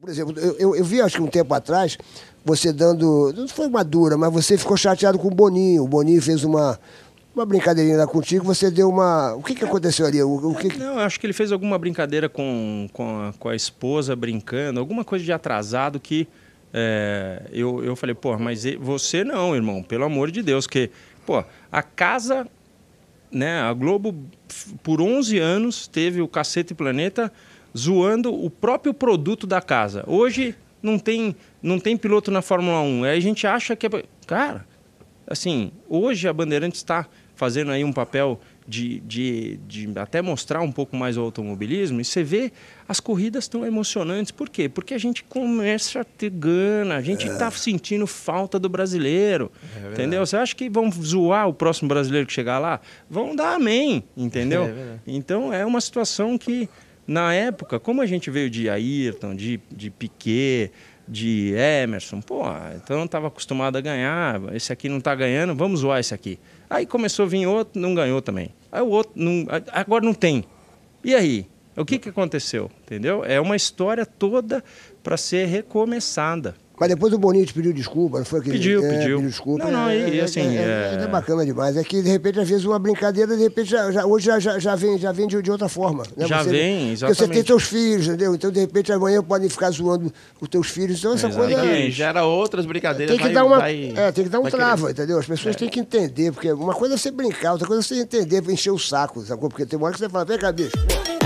Por exemplo, eu, eu, eu, vi acho que um tempo atrás você dando. Não foi uma dura, mas você ficou chateado com o Boninho. O Boninho fez uma, uma brincadeirinha lá contigo, você deu uma. O que, que aconteceu ali? O, o que... Não, acho que ele fez alguma brincadeira com, com, a, com a esposa brincando, alguma coisa de atrasado que. É, eu, eu falei, pô, mas você não, irmão, pelo amor de Deus, que, pô, a casa, né, a Globo, por 11 anos, teve o Cacete Planeta zoando o próprio produto da casa. Hoje não tem, não tem piloto na Fórmula 1. Aí a gente acha que é. Cara, assim, hoje a Bandeirantes está fazendo aí um papel de, de, de até mostrar um pouco mais o automobilismo, e você vê as corridas tão emocionantes. Por quê? Porque a gente começa a ter gana, a gente está é. sentindo falta do brasileiro. É entendeu? Você acha que vão zoar o próximo brasileiro que chegar lá? Vão dar amém, entendeu? É então é uma situação que na época, como a gente veio de Ayrton, de, de Piquet, de Emerson, pô, então estava acostumado a ganhar, esse aqui não está ganhando, vamos zoar esse aqui. Aí começou a vir outro, não ganhou também. Aí o outro, não, agora não tem. E aí? O que, que aconteceu? Entendeu? É uma história toda para ser recomeçada. Mas depois o Boninho te pediu desculpa, não foi? Que pediu, é, pediu. pediu desculpa. Não, não, é, e, assim... É, é, é, bacana demais. É que, de repente, às vezes, uma brincadeira, de repente, já, já hoje já, já, já, vem, já vem de, de outra forma. Né? Já você, vem, exatamente. Porque você tem teus filhos, entendeu? Então, de repente, amanhã podem ficar zoando os teus filhos. Então, essa exatamente. coisa... E gera outras brincadeiras. Tem que vai, dar uma... vai, é, tem que dar um trava, querer. entendeu? As pessoas têm que entender, porque uma coisa é você brincar, outra coisa é você entender, encher o saco, sacou? Porque tem uma hora que você fala, vem cá, bicho, pô,